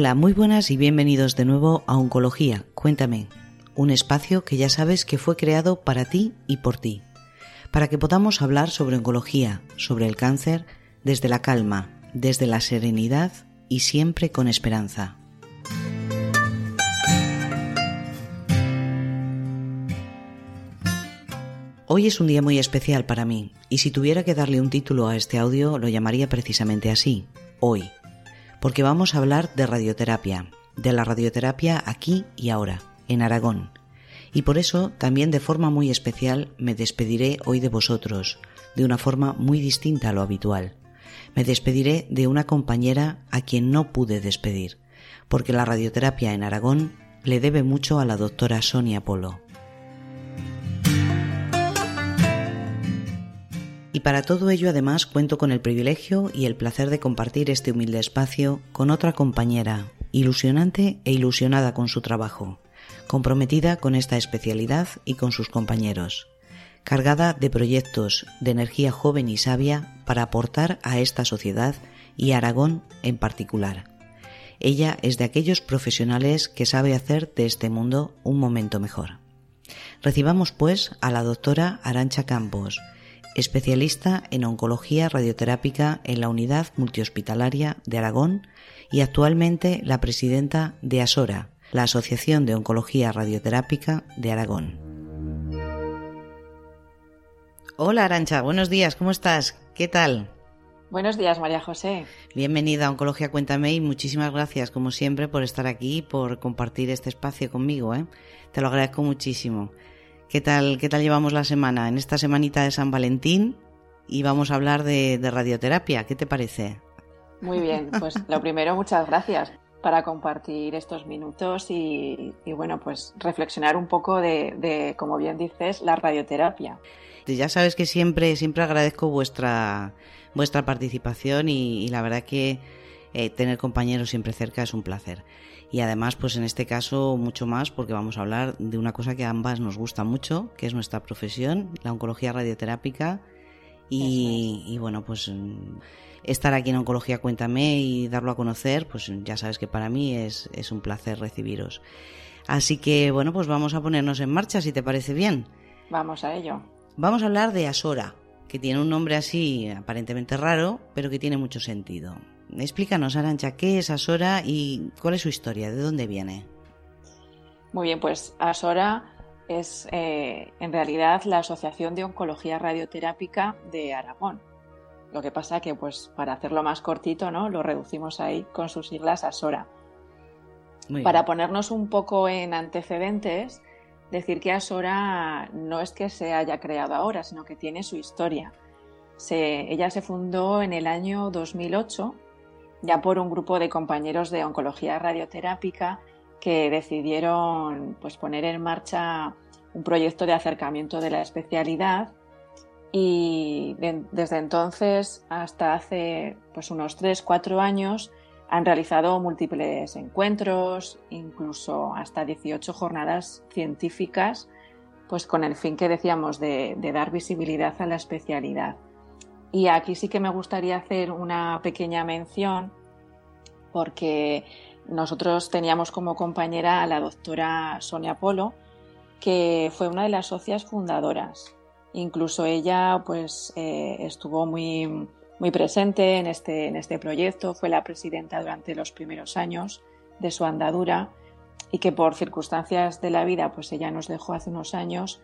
Hola, muy buenas y bienvenidos de nuevo a Oncología. Cuéntame, un espacio que ya sabes que fue creado para ti y por ti, para que podamos hablar sobre oncología, sobre el cáncer, desde la calma, desde la serenidad y siempre con esperanza. Hoy es un día muy especial para mí, y si tuviera que darle un título a este audio lo llamaría precisamente así, hoy, porque vamos a hablar de radioterapia, de la radioterapia aquí y ahora, en Aragón. Y por eso también de forma muy especial me despediré hoy de vosotros, de una forma muy distinta a lo habitual. Me despediré de una compañera a quien no pude despedir, porque la radioterapia en Aragón le debe mucho a la doctora Sonia Polo. Y para todo ello además cuento con el privilegio y el placer de compartir este humilde espacio con otra compañera, ilusionante e ilusionada con su trabajo, comprometida con esta especialidad y con sus compañeros, cargada de proyectos de energía joven y sabia para aportar a esta sociedad y a Aragón en particular. Ella es de aquellos profesionales que sabe hacer de este mundo un momento mejor. Recibamos pues a la doctora Arancha Campos, especialista en oncología radioterápica en la Unidad Multihospitalaria de Aragón y actualmente la presidenta de ASORA, la Asociación de Oncología Radioterápica de Aragón. Hola Arancha, buenos días, ¿cómo estás? ¿Qué tal? Buenos días, María José. Bienvenida a Oncología Cuéntame y muchísimas gracias, como siempre, por estar aquí y por compartir este espacio conmigo. ¿eh? Te lo agradezco muchísimo. ¿Qué tal, ¿Qué tal llevamos la semana? En esta semanita de San Valentín y vamos a hablar de, radioterapia. ¿Qué te parece? Muy bien, pues lo primero, muchas gracias para compartir estos minutos y, bueno, pues reflexionar un poco de, como bien dices, la radioterapia. Ya sabes que siempre, siempre agradezco vuestra, vuestra participación y, la verdad que eh, tener compañeros siempre cerca es un placer y además pues en este caso mucho más porque vamos a hablar de una cosa que a ambas nos gusta mucho, que es nuestra profesión, la oncología radioterápica y, bueno pues mm, estar aquí en Oncología Cuéntame y darlo a conocer, pues ya sabes que para mí es, es un placer recibiros. Así que bueno pues vamos a ponernos en marcha si te parece bien. Vamos a ello. Vamos a hablar de Asora, que tiene un nombre así aparentemente raro, pero que tiene mucho sentido. Explícanos, Arancha, ¿qué es Asora y cuál es su historia? ¿De dónde viene? Muy bien, pues Asora es eh, en realidad la Asociación de Oncología Radioterápica de Aragón. Lo que pasa que, pues, para hacerlo más cortito, ¿no? Lo reducimos ahí con sus siglas Asora. para ponernos un poco en antecedentes, decir que Asora no es que se haya creado ahora, sino que tiene su historia. ella se fundó en el año 2008 ya por un grupo de compañeros de oncología radioterápica que decidieron pues, poner en marcha un proyecto de acercamiento de la especialidad y desde entonces hasta hace pues, unos 3-4 años han realizado múltiples encuentros, incluso hasta 18 jornadas científicas, pues con el fin que decíamos de dar visibilidad a la especialidad. Y aquí sí que me gustaría hacer una pequeña mención porque nosotros teníamos como compañera a la doctora Sonia Polo, que fue una de las socias fundadoras. Incluso ella pues, eh, estuvo muy, muy presente en este, en este proyecto, fue la presidenta durante los primeros años de su andadura y que por circunstancias de la vida pues ella nos dejó hace unos años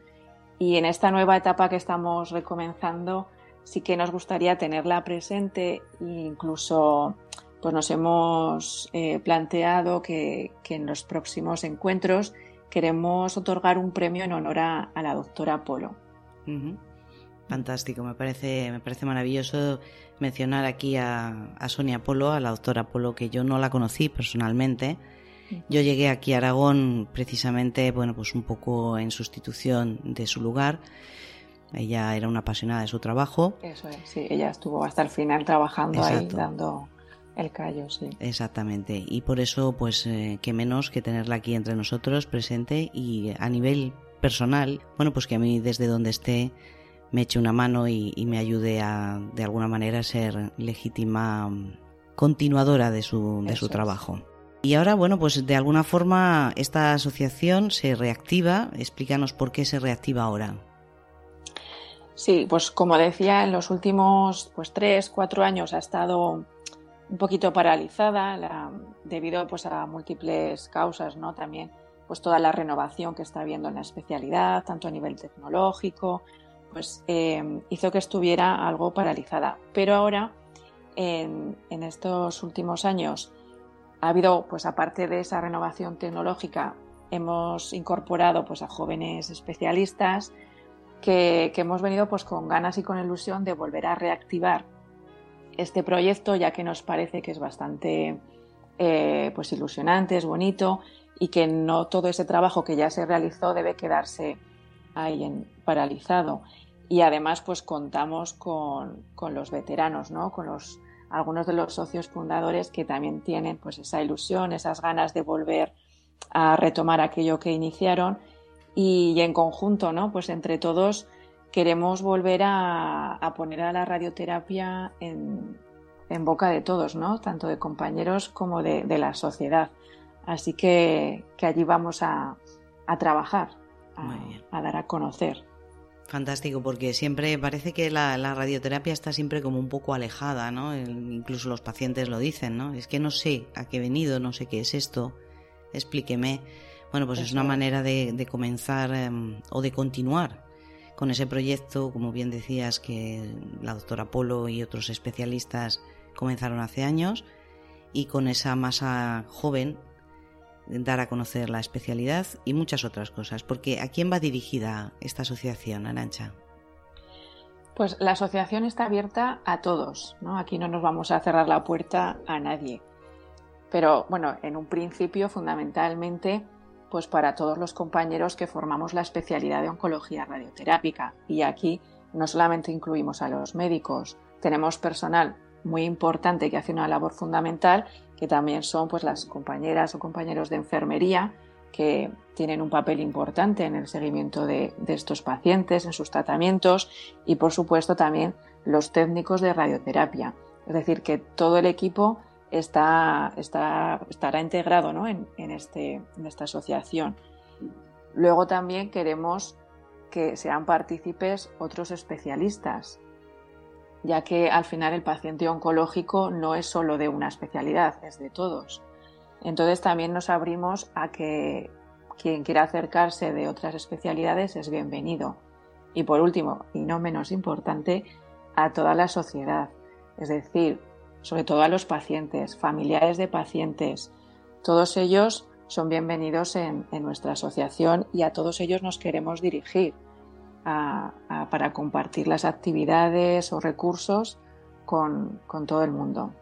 y en esta nueva etapa que estamos recomenzando sí que nos gustaría tenerla presente e incluso pues nos hemos eh, planteado que, en los próximos encuentros queremos otorgar un premio en honor a, la doctora Polo. Fantástico, me parece, me parece maravilloso mencionar aquí a, Sonia Polo, a la doctora Polo, que yo no la conocí personalmente. Yo llegué aquí a Aragón precisamente, bueno, pues un poco en sustitución de su lugar ella era una apasionada de su trabajo. Eso es, sí, ella estuvo hasta el final trabajando ahí, dando el callo, sí. Exactamente, y por eso, pues, eh, qué menos que tenerla aquí entre nosotros, presente, y a nivel personal, bueno, pues que a mí desde donde esté me eche una mano y, me ayude a, de alguna manera, a ser legítima continuadora de su, de su trabajo. Y ahora, bueno, pues de alguna forma esta asociación se reactiva. Explícanos por qué se reactiva ahora. Sí, pues como decía, en los últimos pues tres, cuatro años ha estado un poquito paralizada debido pues a múltiples causas, ¿no? También pues toda la renovación que está habiendo en la especialidad, tanto a nivel tecnológico, pues eh, hizo que estuviera algo paralizada. Pero ahora, en, estos últimos años, ha habido, pues aparte de esa renovación tecnológica, hemos incorporado pues a jóvenes especialistas que, hemos venido pues con ganas y con ilusión de volver a reactivar este proyecto, ya que nos parece que es bastante eh, pues ilusionante, es bonito y que no todo ese trabajo que ya se realizó debe quedarse ahí en, paralizado. Y además, pues contamos con, los veteranos, ¿no? Con los algunos de los socios fundadores que también tienen pues esa ilusión, esas ganas de volver a retomar aquello que iniciaron y, en conjunto, ¿no? Pues entre todos queremos volver a, poner a la radioterapia en, boca de todos, ¿no? Tanto de compañeros como de la sociedad. Así que, allí vamos a, trabajar, a, dar a conocer. Fantástico, porque siempre parece que la, radioterapia está siempre como un poco alejada, ¿no? incluso los pacientes lo dicen, ¿no? Es que no sé a qué he venido, no sé qué es esto, explíqueme. Bueno, pues es una manera de, comenzar em, o de continuar con ese proyecto, como bien decías, que la doctora Polo y otros especialistas comenzaron hace años, y con esa masa joven dar a conocer la especialidad y muchas otras cosas. Porque ¿a quién va dirigida esta asociación, Arancha? Pues la asociación está abierta a todos, ¿no? Aquí no nos vamos a cerrar la puerta a nadie. Pero bueno, en un principio, fundamentalmente, pues para todos los compañeros que formamos la especialidad de oncología radioterápica. Y aquí no solamente incluimos a los médicos, tenemos personal muy importante que hace una labor fundamental que también son pues las compañeras o compañeros de enfermería que tienen un papel importante en el seguimiento de, estos pacientes, en sus tratamientos y por supuesto también los técnicos de radioterapia. Es decir, que todo el equipo está, estará integrado en, este, en esta asociación. Luego también queremos que sean partícipes otros especialistas, ya que al final el paciente oncológico no es solo de una especialidad, es de todos. Entonces también nos abrimos a que quien quiera acercarse de otras especialidades es bienvenido. Y por último, y no menos importante, a toda la sociedad, es decir, sobre todo a los pacientes, familiares de pacientes. Todos ellos son bienvenidos en, en nuestra asociación y a todos ellos nos queremos dirigir para compartir las actividades o recursos con, todo el mundo.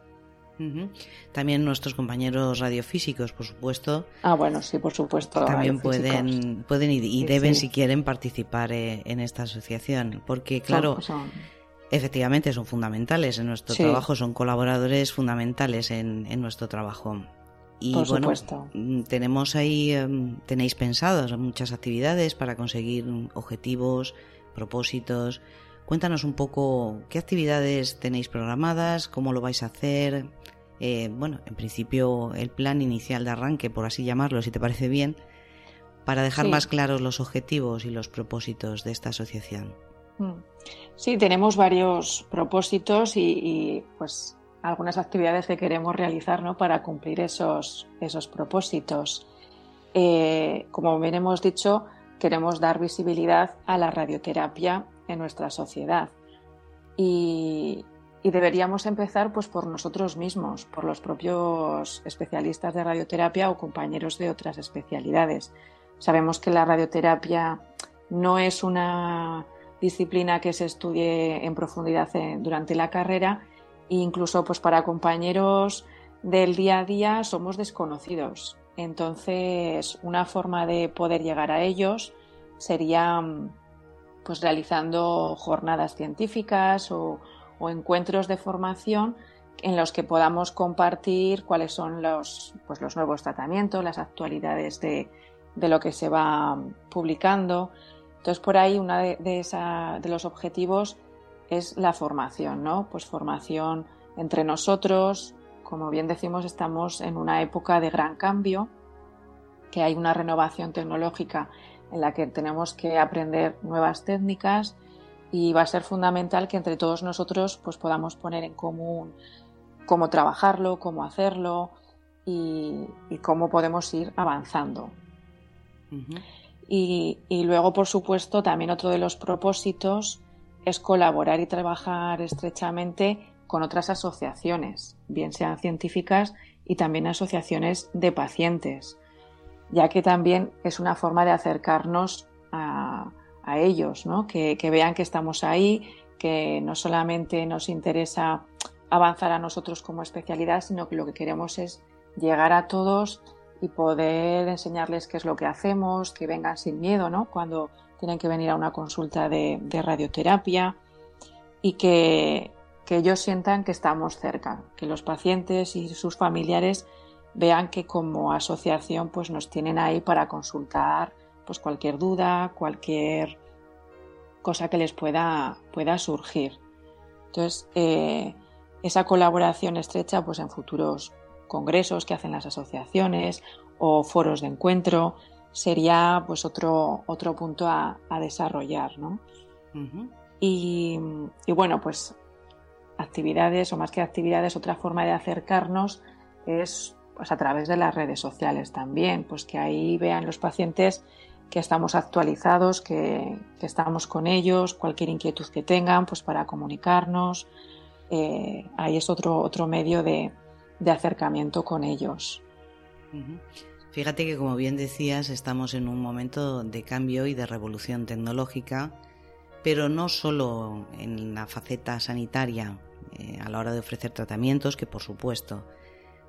También nuestros compañeros radiofísicos, por supuesto. Ah, bueno, sí, por supuesto. También pueden, pueden y, deben, si quieren, participar eh, en esta asociación. Porque, claro, efectivamente son fundamentales en nuestro trabajo, son colaboradores fundamentales en, en nuestro trabajo. Y bueno, mm, tenemos ahí, em, tenéis pensados muchas actividades para conseguir objetivos, propósitos. Cuéntanos un poco qué actividades tenéis programadas, cómo lo vais a hacer. Eh, bueno, en principio el plan inicial de arranque, por así llamarlo, si te parece bien, para dejar más claros los objetivos y los propósitos de esta asociación. Mm. Sí, tenemos varios propósitos y, y pues algunas actividades que queremos realizar ¿no? para cumplir esos, esos propósitos. Eh, como bien hemos dicho, queremos dar visibilidad a la radioterapia en nuestra sociedad y, deberíamos empezar pues, por nosotros mismos, por los propios especialistas de radioterapia o compañeros de otras especialidades. Sabemos que la radioterapia no es una disciplina que se estudie en profundidad durante la carrera incluso pues para compañeros del día a día somos desconocidos. Entonces, una forma de poder llegar a ellos sería pues realizando jornadas científicas o, encuentros de formación en los que podamos compartir cuáles son los, pues los nuevos tratamientos, las actualidades de, lo que se va publicando. Entonces, por ahí uno de, los objetivos es la formación, ¿no? Pues formación entre nosotros, como bien decimos, estamos en una época de gran cambio, que hay una renovación tecnológica en la que tenemos que aprender nuevas técnicas y va a ser fundamental que entre todos nosotros pues, podamos poner en común cómo trabajarlo, cómo hacerlo y, cómo podemos ir avanzando. Y, luego, por supuesto, también otro de los propósitos es colaborar y trabajar estrechamente con otras asociaciones, bien sean científicas y también asociaciones de pacientes, ya que también es una forma de acercarnos a, ellos, ¿no? que, vean que estamos ahí, que no solamente nos interesa avanzar a nosotros como especialidad, sino que lo que queremos es llegar a todos y poder enseñarles qué es lo que hacemos, que vengan sin miedo, ¿no? Cuando tienen que venir a una consulta de, radioterapia y que, ellos sientan que estamos cerca, que los pacientes y sus familiares vean que como asociación pues nos tienen ahí para consultar pues cualquier duda, cualquier cosa que les pueda, pueda surgir. Entonces, eh, esa colaboración estrecha pues en futuros congresos que hacen las asociaciones o foros de encuentro sería pues otro, otro punto a, desarrollar, ¿no? y, bueno, pues actividades o más que actividades, otra forma de acercarnos es pues a través de las redes sociales también, pues que ahí vean los pacientes que estamos actualizados, que, estamos con ellos, cualquier inquietud que tengan, pues para comunicarnos. Eh, ahí es otro, otro medio de, acercamiento con ellos. Fíjate que, como bien decías, estamos en un momento de cambio y de revolución tecnológica, pero no solo en la faceta sanitaria eh, a la hora de ofrecer tratamientos, que por supuesto.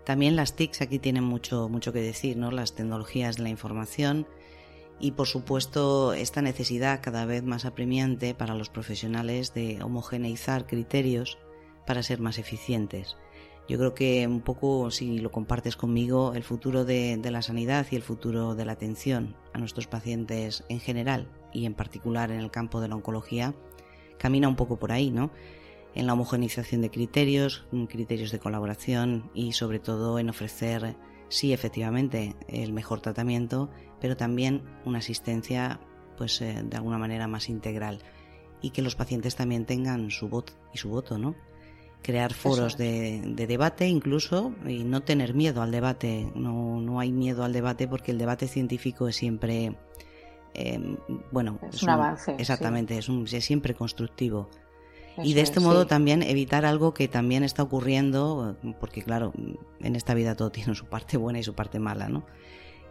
También las TICs aquí tienen mucho, mucho que decir, ¿no? Las tecnologías de la información y por supuesto esta necesidad cada vez más apremiante para los profesionales de homogeneizar criterios para ser más eficientes. Yo creo que un poco, si lo compartes conmigo, el futuro de, la sanidad y el futuro de la atención a nuestros pacientes en general y en particular en el campo de la oncología camina un poco por ahí, ¿no? En la homogenización de criterios, criterios de colaboración y sobre todo en ofrecer, sí, efectivamente, el mejor tratamiento, pero también una asistencia, pues, eh, de alguna manera más integral y que los pacientes también tengan su voz y su voto, ¿no? Crear foros de, debate incluso y no tener miedo al debate. No, no hay miedo al debate porque el debate científico es siempre, eh, bueno, es, un, avance. Exactamente, es, un, es siempre constructivo. y de este modo también evitar algo que también está ocurriendo, porque claro, en esta vida todo tiene su parte buena y su parte mala, ¿no?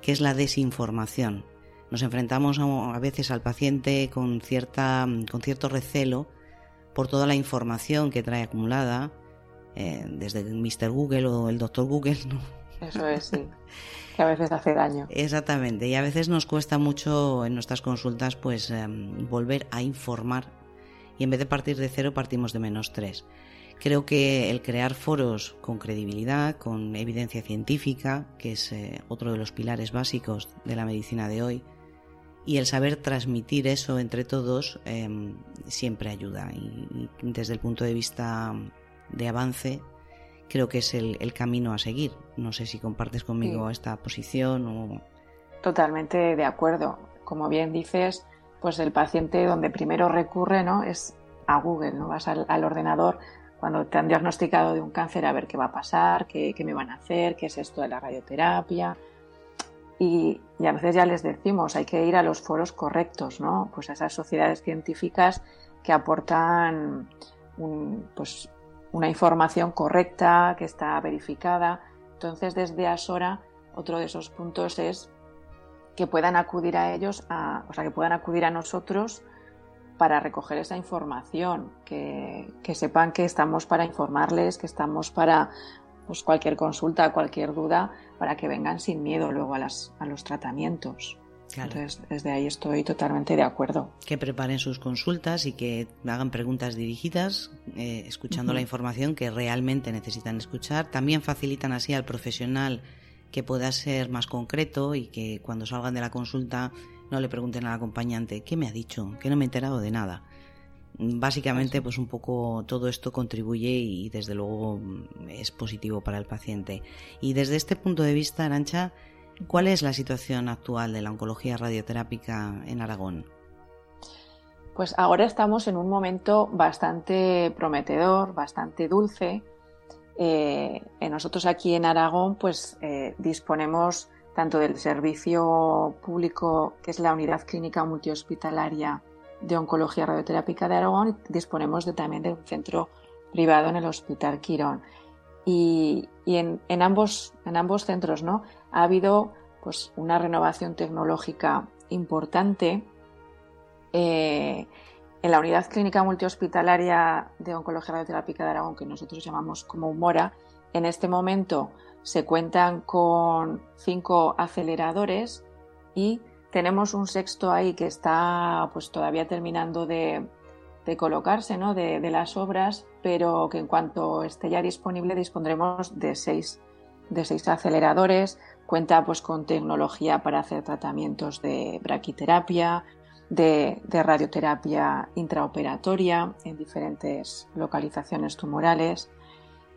Que es la desinformación. Nos enfrentamos a, a veces al paciente con, cierta, con cierto recelo por toda la información que trae acumulada, eh, desde Mr. Google o el Doctor Google. Eso es, sí. Que a veces hace daño. Exactamente. Y a veces nos cuesta mucho en nuestras consultas pues em, volver a informar. Y en vez de partir de cero, partimos de menos tres. Creo que el crear foros con credibilidad, con evidencia científica, que es eh, otro de los pilares básicos de la medicina de hoy, y el saber transmitir eso entre todos em, siempre ayuda y, desde el punto de vista de avance creo que es el, camino a seguir. No sé si compartes conmigo esta posición o... Totalmente de acuerdo. Como bien dices, pues el paciente donde primero recurre ¿no? es a Google, ¿no? Vas al, ordenador cuando te han diagnosticado de un cáncer a ver qué va a pasar, qué, qué me van a hacer, qué es esto de la radioterapia, y, a veces ya les decimos, hay que ir a los foros correctos, ¿no? Pues a esas sociedades científicas que aportan pues, una información correcta, que está verificada. Entonces, desde Asora, otro de esos puntos es que puedan acudir a ellos, o sea, que puedan acudir a nosotros para recoger esa información, que, que, sepan que estamos para informarles, que estamos para pues cualquier consulta, cualquier duda, para que vengan sin miedo luego a, las, a los tratamientos. Entonces, desde ahí estoy totalmente de acuerdo. Que preparen sus consultas y que hagan preguntas dirigidas, eh, escuchando la información que realmente necesitan escuchar. También facilitan así al profesional que pueda ser más concreto y que cuando salgan de la consulta no le pregunten al acompañante, ¿qué me ha dicho? Que no me he enterado de nada Básicamente, pues un poco todo esto contribuye y desde luego es positivo para el paciente. Y desde este punto de vista, Arancha, ¿cuál es la situación actual de la oncología radioterápica en Aragón? Pues ahora estamos en un momento bastante prometedor, bastante dulce. Eh, nosotros aquí en Aragón, pues eh, disponemos tanto del servicio público, que es la unidad clínica multihospitalaria de oncología radioterápica de Aragón, y disponemos de, también de un centro privado en el Hospital Quirón. Y, en, ambos, en ambos centros ¿no? ha habido pues, una renovación tecnológica importante eh, en la unidad clínica multihospitalaria de oncología radioterápica de Aragón, que nosotros llamamos como Humora, en este momento se cuentan con cinco aceleradores y tenemos un sexto ahí que está pues todavía terminando de, colocarse ¿no? de, las obras, pero que en cuanto esté ya disponible dispondremos de seis, de seis aceleradores. Cuenta pues con tecnología para hacer tratamientos de braquiterapia, de, radioterapia intraoperatoria en diferentes localizaciones tumorales.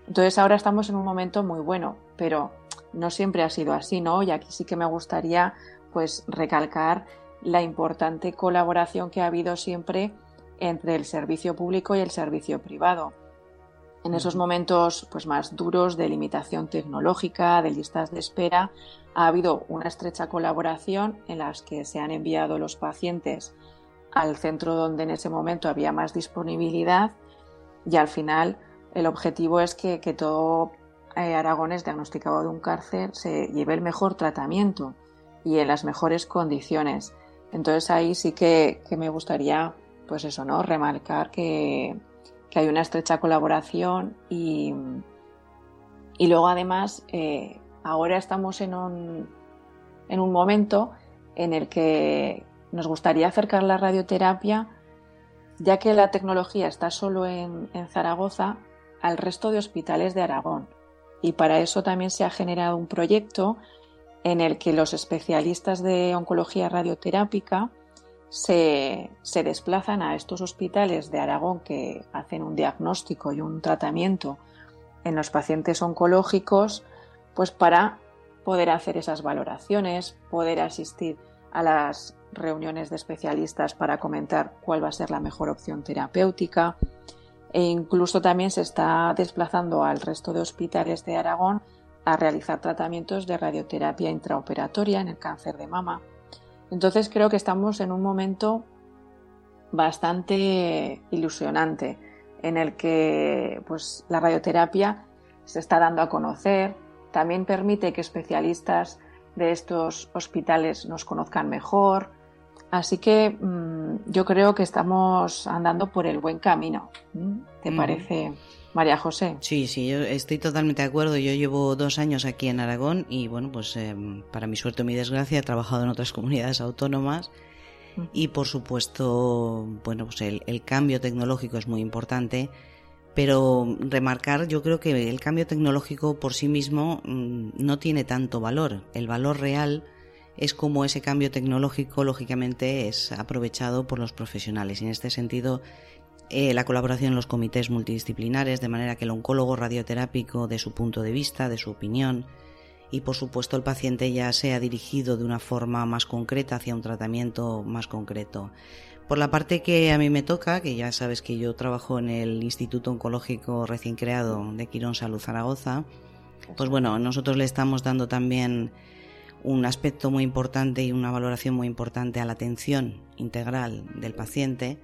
Entonces ahora estamos en un momento muy bueno, pero no siempre ha sido así, ¿no? Y aquí sí que me gustaría pues recalcar la importante colaboración que ha habido siempre entre el servicio público y el servicio privado. En esos momentos pues, más duros de limitación tecnológica, de listas de espera, ha habido una estrecha colaboración en las que se han enviado los pacientes al centro donde en ese momento había más disponibilidad y al final el objetivo es que, todo eh, Aragones diagnosticado de un cáncer se lleve el mejor tratamiento y en las mejores condiciones. Entonces ahí sí que, me gustaría, pues eso, ¿no? Remarcar que, que hay una estrecha colaboración y, y luego además eh, ahora estamos en un, en un momento en el que nos gustaría acercar la radioterapia, ya que la tecnología está solo en, en Zaragoza, al resto de hospitales de Aragón. Y para eso también se ha generado un proyecto en el que los especialistas de oncología radioterápica se, desplazan a estos hospitales de Aragón que hacen un diagnóstico y un tratamiento en los pacientes oncológicos, pues para poder hacer esas valoraciones, poder asistir a las reuniones de especialistas para comentar cuál va a ser la mejor opción terapéutica. E incluso también se está desplazando al resto de hospitales de Aragón a realizar tratamientos de radioterapia intraoperatoria en el cáncer de mama entonces creo que estamos en un momento bastante ilusionante en el que pues, la radioterapia se está dando a conocer, también permite que especialistas de estos hospitales nos conozcan mejor. Así que mm, yo creo que estamos andando por el buen camino. ¿Te parece? María José. Sí, sí, yo estoy totalmente de acuerdo. Yo llevo dos años aquí en Aragón y, bueno, pues em, para mi suerte o mi desgracia he trabajado en otras comunidades autónomas y, por supuesto, bueno, pues el, cambio tecnológico es muy importante, pero remarcar, yo creo que el cambio tecnológico por sí mismo mm, no tiene tanto valor. El valor real es como ese cambio tecnológico, lógicamente, es aprovechado por los profesionales. Y en este sentido, eh, la colaboración en los comités multidisciplinares, de manera que el oncólogo radioterápico de su punto de vista, de su opinión, y por supuesto el paciente ya sea dirigido de una forma más concreta hacia un tratamiento más concreto. Por la parte que a mí me toca, que ya sabes que yo trabajo en el Instituto Oncológico recién creado de Quirón Salud Zaragoza, pues bueno, nosotros le estamos dando también un aspecto muy importante y una valoración muy importante a la atención integral del paciente,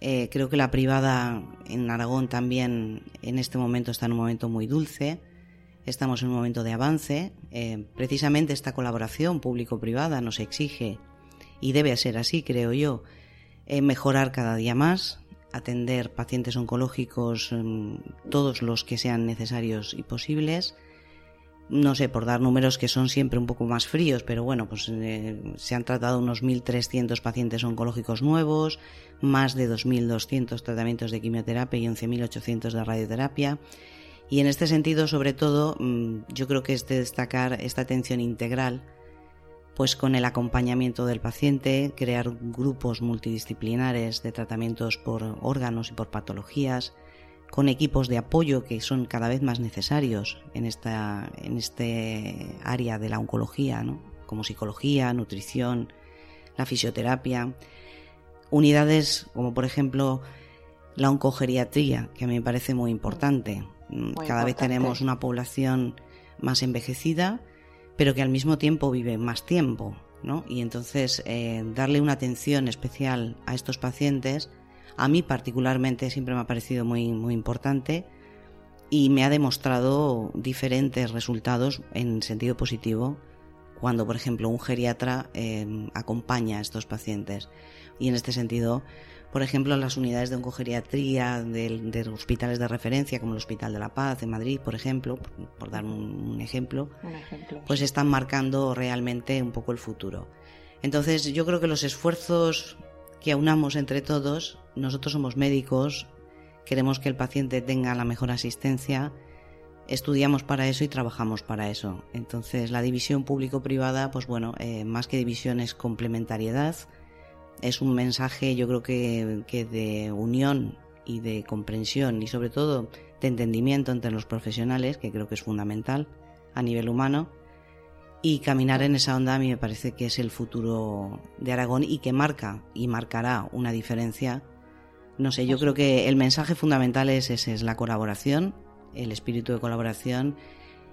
eh, creo que la privada en Aragón también en este momento está en un momento muy dulce. Estamos en un momento de avance. Eh, precisamente esta colaboración público-privada nos exige, y debe ser así, creo yo, eh, mejorar cada día más, atender pacientes oncológicos mm, todos los que sean necesarios y posibles no sé, por dar números que son siempre un poco más fríos, pero bueno, pues eh, se han tratado unos 1.300 pacientes oncológicos nuevos, más de 2.200 tratamientos de quimioterapia y 11.800 de radioterapia. Y en este sentido, sobre todo, mm, yo creo que es de destacar esta atención integral pues con el acompañamiento del paciente, crear grupos multidisciplinares de tratamientos por órganos y por patologías, con equipos de apoyo que son cada vez más necesarios en esta en este área de la oncología, como psicología, nutrición, la fisioterapia, unidades como por ejemplo la oncogeriatría, que a mí me parece muy importante. cada vez tenemos una población más envejecida pero que al mismo tiempo vive más tiempo, ¿no? Y entonces eh, darle una atención especial a estos pacientes, a mí particularmente siempre me ha parecido muy, muy importante y me ha demostrado diferentes resultados en sentido positivo cuando, por ejemplo, un geriatra eh, acompaña a estos pacientes. Y en este sentido, por ejemplo, las unidades de oncogeriatría de, hospitales de referencia, como el Hospital de la Paz de Madrid, por ejemplo, por, dar un, ejemplo, pues están marcando realmente un poco el futuro. Entonces, yo creo que los esfuerzos que aunamos entre todos, nosotros somos médicos, queremos que el paciente tenga la mejor asistencia, estudiamos para eso y trabajamos para eso. Entonces, la división público-privada, pues bueno, eh, más que división es complementariedad es un mensaje yo creo que, de unión y de comprensión y sobre todo de entendimiento entre los profesionales, que creo que es fundamental a nivel humano. Y caminar en esa onda a mí me parece que es el futuro de Aragón y que marca y marcará una diferencia. No sé, yo creo que el mensaje fundamental es ese, es la colaboración, el espíritu de colaboración.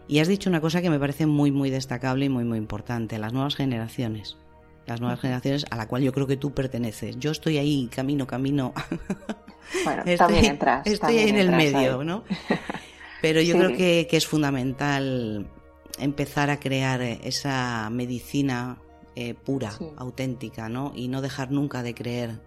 Y has dicho una cosa que me parece muy, muy destacable y muy, muy importante, las nuevas generaciones las nuevas generaciones a la cual yo creo que tú perteneces. Yo estoy ahí, camino, camino. Bueno, estoy, entras, estoy en el medio, ¿no? Pero yo creo que, es fundamental empezar a crear esa medicina eh, pura, auténtica, ¿no? Y no dejar nunca de creer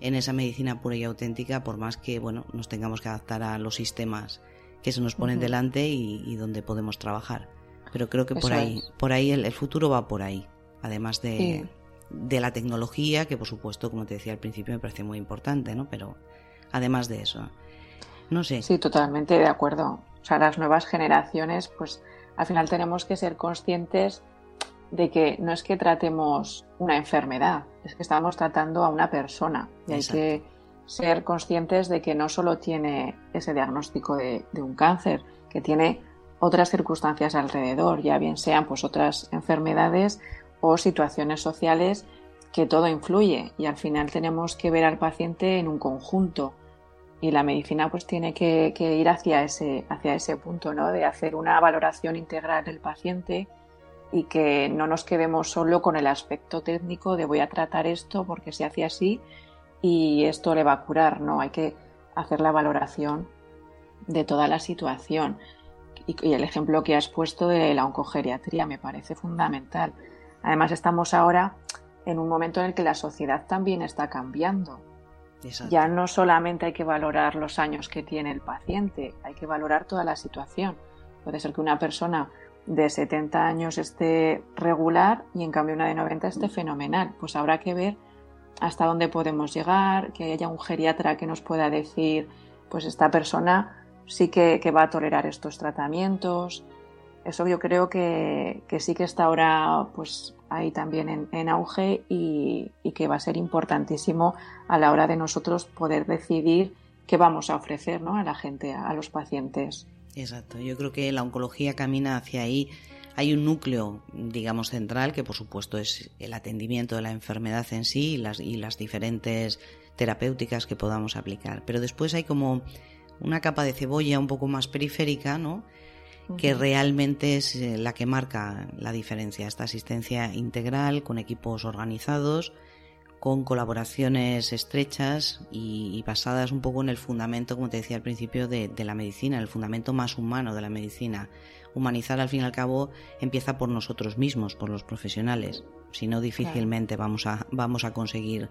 en esa medicina pura y auténtica, por más que, bueno, nos tengamos que adaptar a los sistemas que se nos ponen delante y, donde podemos trabajar. Pero creo que por ahí, por ahí el futuro va por ahí además de, la tecnología, que por supuesto, como te decía al principio, me parece muy importante, ¿no? Pero además de eso, no sé. Sí, totalmente de acuerdo. O sea, las nuevas generaciones, pues al final tenemos que ser conscientes de que no es que tratemos una enfermedad, es que estamos tratando a una persona. Y hay que ser conscientes de que no solo tiene ese diagnóstico de, de, un cáncer, que tiene otras circunstancias alrededor, ya bien sean pues otras enfermedades o situaciones sociales que todo influye. Y al final tenemos que ver al paciente en un conjunto y la medicina pues tiene que, ir hacia ese, hacia ese punto, ¿no? De hacer una valoración integral del paciente y que no nos quedemos solo con el aspecto técnico de voy a tratar esto porque se hace así y esto le va a curar, ¿no? Hay que hacer la valoración de toda la situación. Y, y el ejemplo que has puesto de la oncogeriatría me parece fundamental. Además, estamos ahora en un momento en el que la sociedad también está cambiando. Ya no solamente hay que valorar los años que tiene el paciente, hay que valorar toda la situación. Puede ser que una persona de 70 años esté regular y en cambio una de 90 esté fenomenal. Pues habrá que ver hasta dónde podemos llegar, que haya un geriatra que nos pueda decir, pues esta persona sí que, que va a tolerar estos tratamientos, eso yo creo que, sí que está ahora pues ahí también en, auge y, que va a ser importantísimo a la hora de nosotros poder decidir qué vamos a ofrecer ¿no? a la gente, a, los pacientes. Exacto, yo creo que la oncología camina hacia ahí. Hay un núcleo, digamos, central, que por supuesto es el atendimiento de la enfermedad en sí y las, y las diferentes terapéuticas que podamos aplicar. Pero después hay como una capa de cebolla un poco más periférica, ¿no? Que realmente es eh, la que marca la diferencia. Esta asistencia integral con equipos organizados, con colaboraciones estrechas y, basadas un poco en el fundamento, como te decía al principio, de, la medicina, el fundamento más humano de la medicina. Humanizar, al fin y al cabo, empieza por nosotros mismos, por los profesionales. Si no, difícilmente vamos, a, vamos a conseguir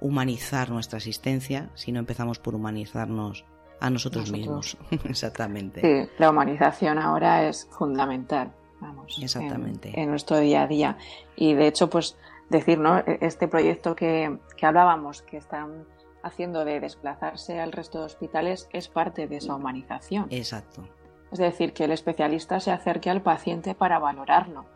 humanizar nuestra asistencia si no empezamos por humanizarnos a nosotros, mismos. Exactamente. Sí, la humanización ahora es fundamental, vamos. Exactamente. En, nuestro día a día. Y de hecho, pues decir, ¿no? E-, este proyecto que, que hablábamos, que están haciendo de desplazarse al resto de hospitales, es parte de esa humanización. Exacto. Es decir, que el especialista se acerque al paciente para valorarlo.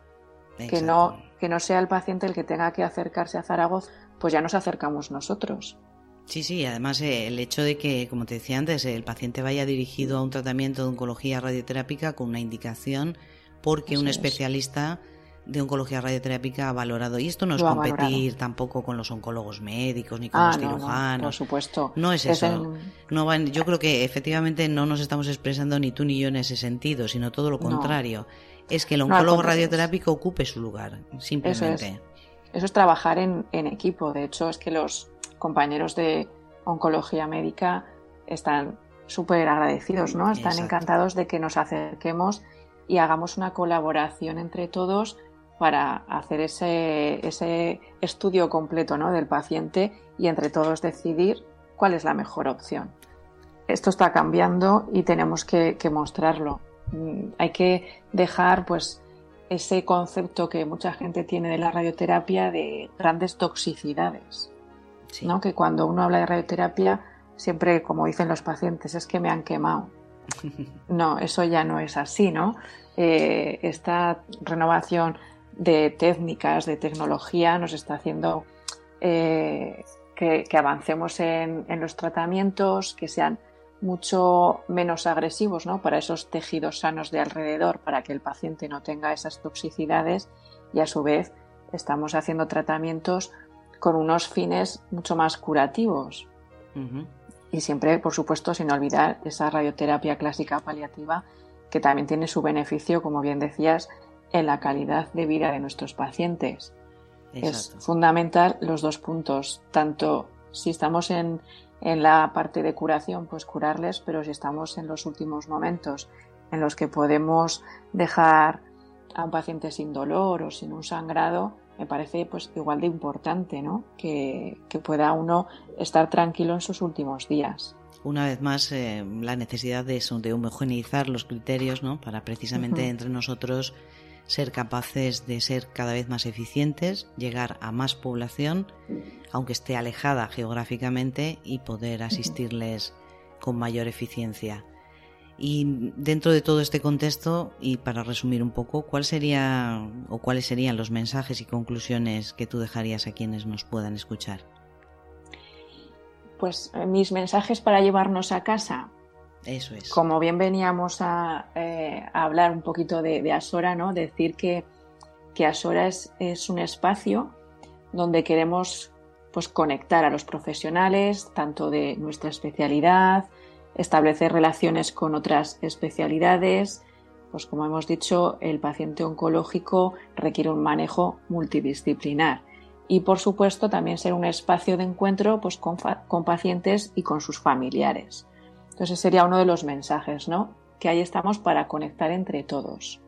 Que no que no sea el paciente el que tenga que acercarse a Zaragoza, pues ya nos acercamos nosotros. Sí, sí, además eh, el hecho de que, como te decía antes, el paciente vaya dirigido a un tratamiento de oncología radioterápica con una indicación porque un especialista de oncología radioterápica ha valorado. Y esto no es competir tampoco con los oncólogos médicos ni con ah, los cirujanos. por supuesto. No es eso. No yo creo que efectivamente no nos estamos expresando ni tú ni yo en ese sentido, sino todo lo contrario. Es que el oncólogo radioterápico ocupe su lugar, simplemente. Eso es, eso es trabajar en, en equipo. De hecho, es que los compañeros de oncología médica están súper agradecidos, ¿no? Están encantados de que nos acerquemos y hagamos una colaboración entre todos para hacer ese, ese estudio completo ¿no? del paciente y entre todos decidir cuál es la mejor opción. Esto está cambiando y tenemos que, mostrarlo. Mm, hay que dejar pues ese concepto que mucha gente tiene de la radioterapia de grandes toxicidades. ¿No? Que cuando uno habla de radioterapia, siempre, como dicen los pacientes, es que me han quemado. No, eso ya no es así, ¿no? Eh, esta renovación de técnicas, de tecnología, nos está haciendo eh, que, avancemos en, los tratamientos, que sean mucho menos agresivos ¿no? para esos tejidos sanos de alrededor, para que el paciente no tenga esas toxicidades y a su vez estamos haciendo tratamientos con unos fines mucho más curativos. Y siempre, por supuesto, sin olvidar esa radioterapia clásica paliativa que también tiene su beneficio, como bien decías, en la calidad de vida de nuestros pacientes. Es fundamental los dos puntos, tanto si estamos en, en la parte de curación, pues curarles, pero si estamos en los últimos momentos en los que podemos dejar a un paciente sin dolor o sin un sangrado, me parece pues igual de importante, ¿no? Que, pueda uno estar tranquilo en sus últimos días. Una vez más, eh, la necesidad de eso, de homogeneizar los criterios, ¿no? Para precisamente entre nosotros ser capaces de ser cada vez más eficientes, llegar a más población, aunque esté alejada geográficamente, y poder asistirles con mayor eficiencia. Y dentro de todo este contexto, y para resumir un poco, ¿cuál sería o cuáles serían los mensajes y conclusiones que tú dejarías a quienes nos puedan escuchar? Pues eh, mis mensajes para llevarnos a casa. Eso es. Como bien veníamos a, eh, hablar un poquito de, Asora, ¿no? Decir que, que Asora es, es, un espacio donde queremos pues, conectar a los profesionales, tanto de nuestra especialidad, establecer relaciones con otras especialidades. Pues como hemos dicho, el paciente oncológico requiere un manejo multidisciplinar y por supuesto también ser un espacio de encuentro pues, con, con pacientes y con sus familiares. Entonces sería uno de los mensajes, ¿no? Que ahí estamos para conectar entre todos.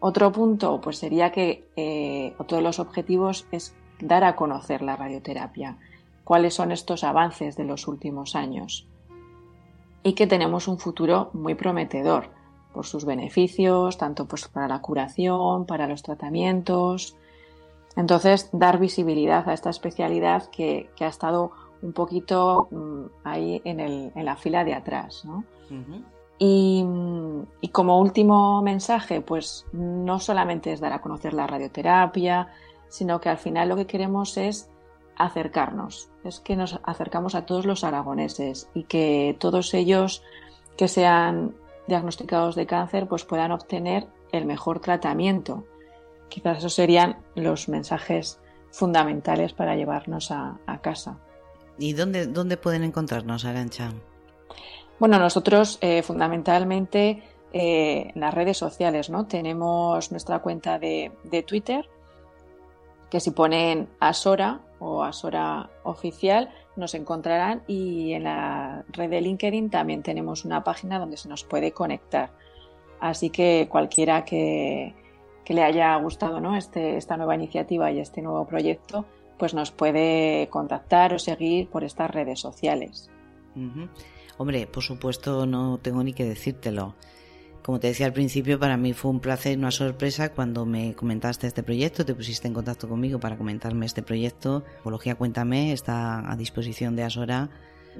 Otro punto, pues sería que eh, otro de los objetivos es dar a conocer la radioterapia, cuáles son estos avances de los últimos años y que tenemos un futuro muy prometedor por sus beneficios, tanto pues para la curación, para los tratamientos. Entonces, dar visibilidad a esta especialidad que, que ha estado un poquito mm, ahí en, el, en, la fila de atrás. ¿no? y, y, como último mensaje, pues no solamente es dar a conocer la radioterapia, sino que al final lo que queremos es acercarnos, es que nos acercamos a todos los aragoneses y que todos ellos que sean diagnosticados de cáncer pues puedan obtener el mejor tratamiento. Quizás esos serían los mensajes fundamentales para llevarnos a casa. ¿Y dónde, dónde pueden encontrarnos, Arancha? Bueno, nosotros eh, fundamentalmente eh, en las redes sociales, ¿no? Tenemos nuestra cuenta de, Twitter, que si ponen Asora o Asora Oficial nos encontrarán y en la red de LinkedIn también tenemos una página donde se nos puede conectar. Así que cualquiera que, que le haya gustado ¿no? este, esta nueva iniciativa y este nuevo proyecto, pues nos puede contactar o seguir por estas redes sociales. Hombre, por supuesto no tengo ni que decírtelo. Como te decía al principio, para mí fue un placer una sorpresa cuando me comentaste este proyecto, te pusiste en contacto conmigo para comentarme este proyecto. Ecología Cuéntame está a disposición de Asora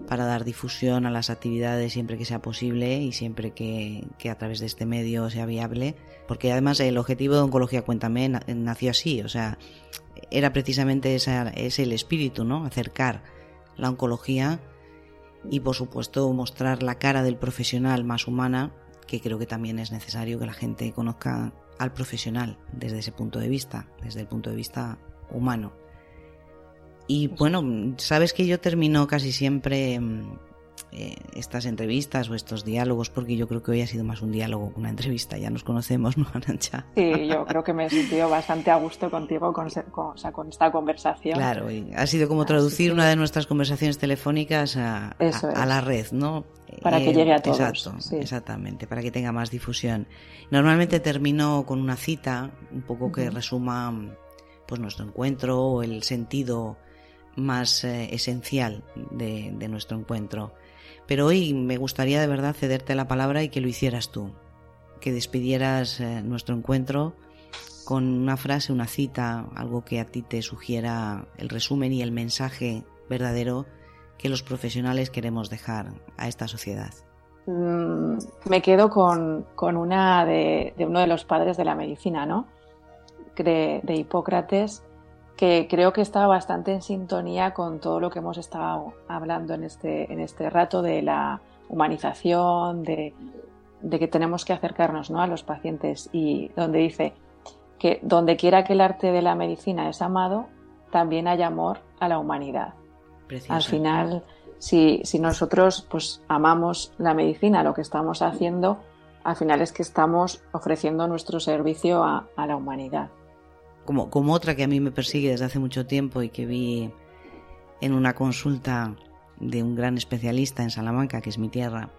para dar difusión a las actividades siempre que sea posible y siempre que, a través de este medio sea viable, porque además el objetivo de Oncología Cuéntame nació así, o sea, era precisamente esa, es el espíritu, ¿no? Acercar la oncología y por supuesto mostrar la cara del profesional más humana, que creo que también es necesario que la gente conozca al profesional desde ese punto de vista, desde el punto de vista humano. Y bueno, sabes que yo termino casi siempre mm, eh, estas entrevistas o estos diálogos, porque yo creo que hoy ha sido más un diálogo que una entrevista, ya nos conocemos, ¿no, Arancha? Sí, yo creo que me he sentido bastante a gusto contigo con, con, esta conversación. Claro, y ha sido como traducir una de nuestras conversaciones telefónicas a, a, la red, ¿no? Para que llegue a todos. Exacto, exactamente, para que tenga más difusión. Normalmente termino con una cita, un poco que resuma pues nuestro encuentro o el sentido más eh, esencial de, nuestro encuentro. Pero hoy me gustaría de verdad cederte la palabra y que lo hicieras tú, que despidieras eh, nuestro encuentro con una frase, una cita, algo que a ti te sugiera el resumen y el mensaje verdadero que los profesionales queremos dejar a esta sociedad. Mm, me quedo con, una de, uno de los padres de la medicina, ¿no? de Hipócrates, que creo que está bastante en sintonía con todo lo que hemos estado hablando en este, en este rato de la humanización, de, que tenemos que acercarnos ¿no? a los pacientes y donde dice que donde quiera que el arte de la medicina es amado, también hay amor a la humanidad. Al final, si, si, nosotros pues, amamos la medicina, lo que estamos haciendo, al final es que estamos ofreciendo nuestro servicio a la humanidad como, como otra que a mí me persigue desde hace mucho tiempo y que vi en una consulta de un gran especialista en Salamanca, que es mi tierra,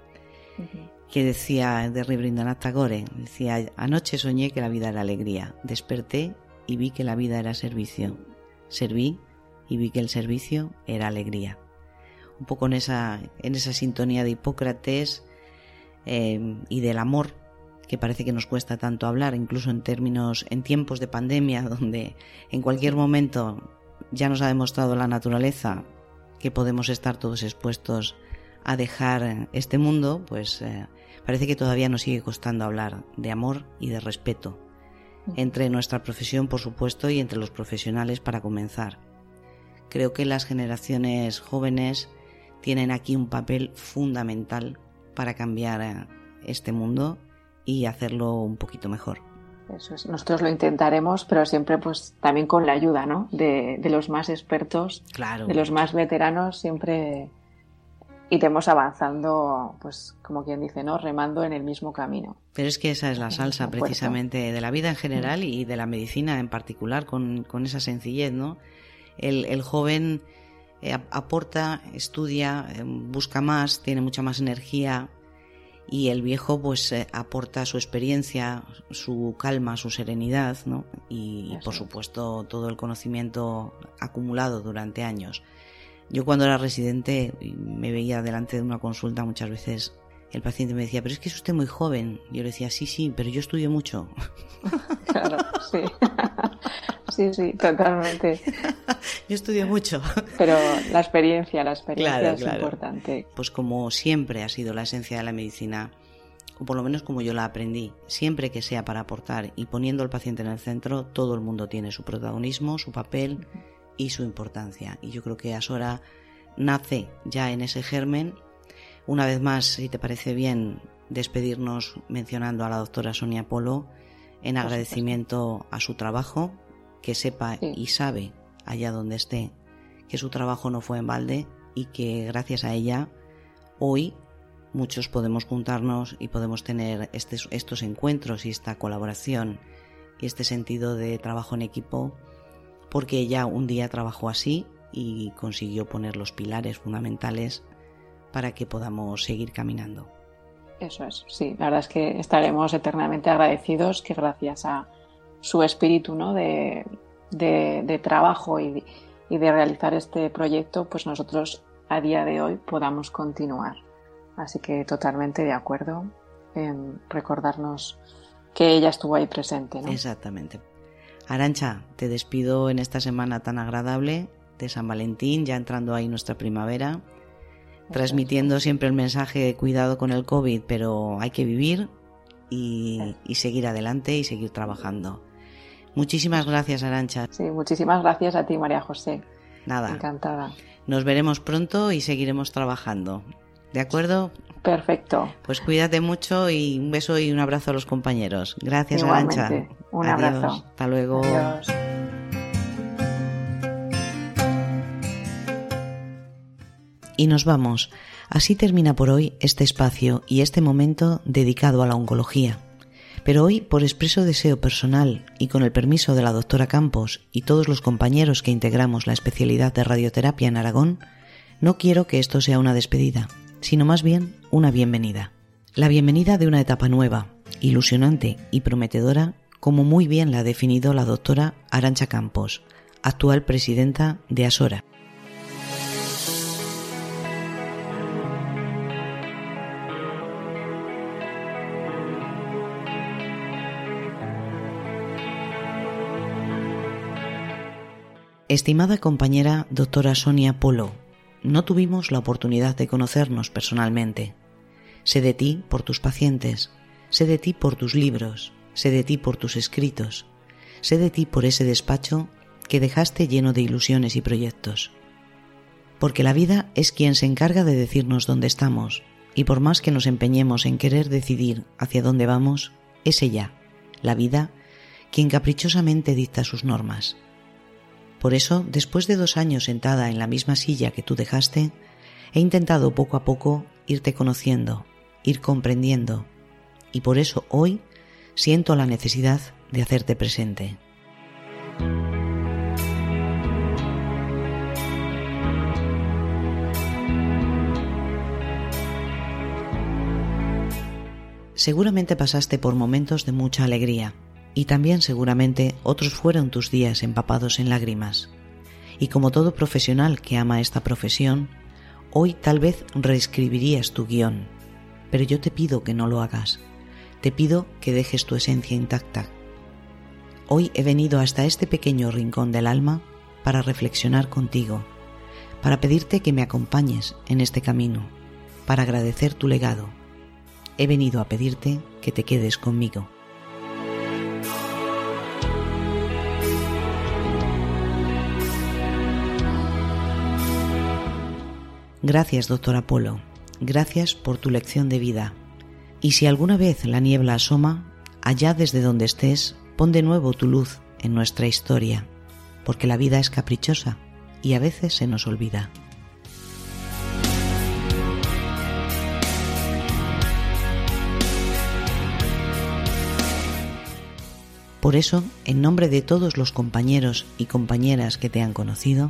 que decía de Rabindranath Tagore, decía, anoche soñé que la vida era alegría, desperté y vi que la vida era servicio, serví y vi que el servicio era alegría. Un poco en esa, en esa sintonía de Hipócrates eh, y del amor que parece que nos cuesta tanto hablar, incluso en términos, en tiempos de pandemia, donde en cualquier momento ya nos ha demostrado la naturaleza que podemos estar todos expuestos a dejar este mundo, pues eh, parece que todavía nos sigue costando hablar de amor y de respeto entre nuestra profesión, por supuesto, y entre los profesionales para comenzar. Creo que las generaciones jóvenes tienen aquí un papel fundamental para cambiar eh, este mundo y hacerlo un poquito mejor. Eso es. Nosotros lo intentaremos, pero siempre pues también con la ayuda ¿no? de, los más expertos, claro. de los más veteranos, siempre iremos avanzando, pues como quien dice, ¿no? remando en el mismo camino. Pero es que esa es la salsa precisamente de la vida en general y de la medicina en particular, con, con esa sencillez, ¿no? El, el joven eh, aporta, estudia, eh, busca más, tiene mucha más energía, y el viejo pues eh, aporta su experiencia, su calma, su serenidad ¿no? y, por supuesto todo el conocimiento acumulado durante años. Yo cuando era residente me veía delante de una consulta muchas veces el paciente me decía, pero es que es usted muy joven. Y yo le decía, sí, sí, pero yo estudio mucho. Claro, sí. Sí, sí, totalmente. yo estudio mucho. Pero la experiencia, la experiencia es importante. Pues como siempre ha sido la esencia de la medicina, o por lo menos como yo la aprendí, siempre que sea para aportar y poniendo al paciente en el centro, todo el mundo tiene su protagonismo, su papel y su importancia. Y yo creo que Asora nace ya en ese germen una vez más, si te parece bien, despedirnos mencionando a la doctora Sonia Polo en agradecimiento a su trabajo, que sepa y sabe allá donde esté que su trabajo no fue en balde y que gracias a ella hoy muchos podemos juntarnos y podemos tener estos, estos encuentros y esta colaboración y este sentido de trabajo en equipo porque ella un día trabajó así y consiguió poner los pilares fundamentales para que podamos seguir caminando. Eso es, sí, la verdad es que estaremos eternamente agradecidos que gracias a su espíritu ¿no? de, trabajo y, de realizar este proyecto, pues nosotros a día de hoy podamos continuar. Así que totalmente de acuerdo en recordarnos que ella estuvo ahí presente. Exactamente. Arancha, te despido en esta semana tan agradable de San Valentín, ya entrando ahí nuestra primavera transmitiendo siempre el mensaje de cuidado con el COVID, pero hay que vivir y, y seguir adelante y seguir trabajando. Muchísimas gracias, Arancha. Sí, muchísimas gracias a ti, María José. Nada. Encantada. Nos veremos pronto y seguiremos trabajando. ¿De acuerdo? Perfecto. Pues cuídate mucho y un beso y un abrazo a los compañeros. Gracias, Arancha. Un abrazo. Hasta luego. Adiós. Y nos vamos. Así termina por hoy este espacio y este momento dedicado a la oncología. Pero hoy, por expreso deseo personal y con el permiso de la doctora Campos y todos los compañeros que integramos la especialidad de radioterapia en Aragón, no quiero que esto sea una despedida, sino más bien una bienvenida. La bienvenida de una etapa nueva, ilusionante y prometedora, como muy bien la ha definido la doctora Arancha Campos, actual presidenta de Asora. Estimada compañera doctora Sonia Polo, no tuvimos la oportunidad de conocernos personalmente. Sé de ti por tus pacientes, sé de ti por tus libros, sé de ti por tus escritos, sé de ti por ese despacho que dejaste lleno de ilusiones y proyectos. Porque la vida es quien se encarga de decirnos dónde estamos, y por más que nos empeñemos en querer decidir hacia dónde vamos, es ella, la vida, quien caprichosamente dicta sus normas. Por eso, después de dos años sentada en la misma silla que tú dejaste, he intentado poco a poco irte conociendo, ir comprendiendo, y por eso hoy siento la necesidad de hacerte presente. Seguramente pasaste por momentos de mucha alegría y también seguramente otros fueron tus días empapados en lágrimas. Y como todo profesional que ama esta profesión, hoy tal vez reescribirías tu guion, pero yo te pido que no lo hagas. Te pido que dejes tu esencia intacta. Hoy he venido hasta este pequeño rincón del alma para reflexionar contigo, para pedirte que me acompañes en este camino, para agradecer tu legado. He venido a pedirte que te quedes conmigo. Gracias, doctor Apolo. Gracias por tu lección de vida. Y si alguna vez la niebla asoma, allá desde donde estés, pon de nuevo tu luz en nuestra historia, porque la vida es caprichosa y a veces se nos olvida. Por eso, en nombre de todos los compañeros y compañeras que te han conocido,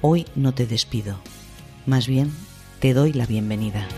hoy no te despido más bien, te doy la bienvenida.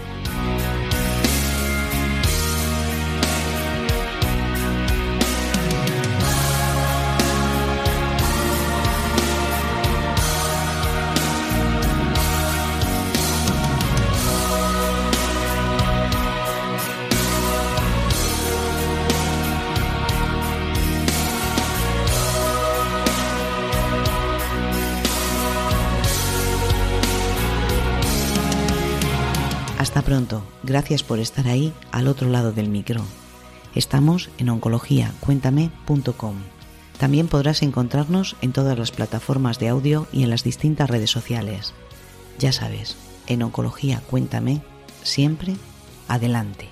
Hasta pronto. Gracias por estar ahí al otro lado del micro. Estamos en oncologiacuéntame.com. También podrás encontrarnos en todas las plataformas de audio y en las distintas redes sociales. Ya sabes, en Oncología Cuéntame, siempre adelante.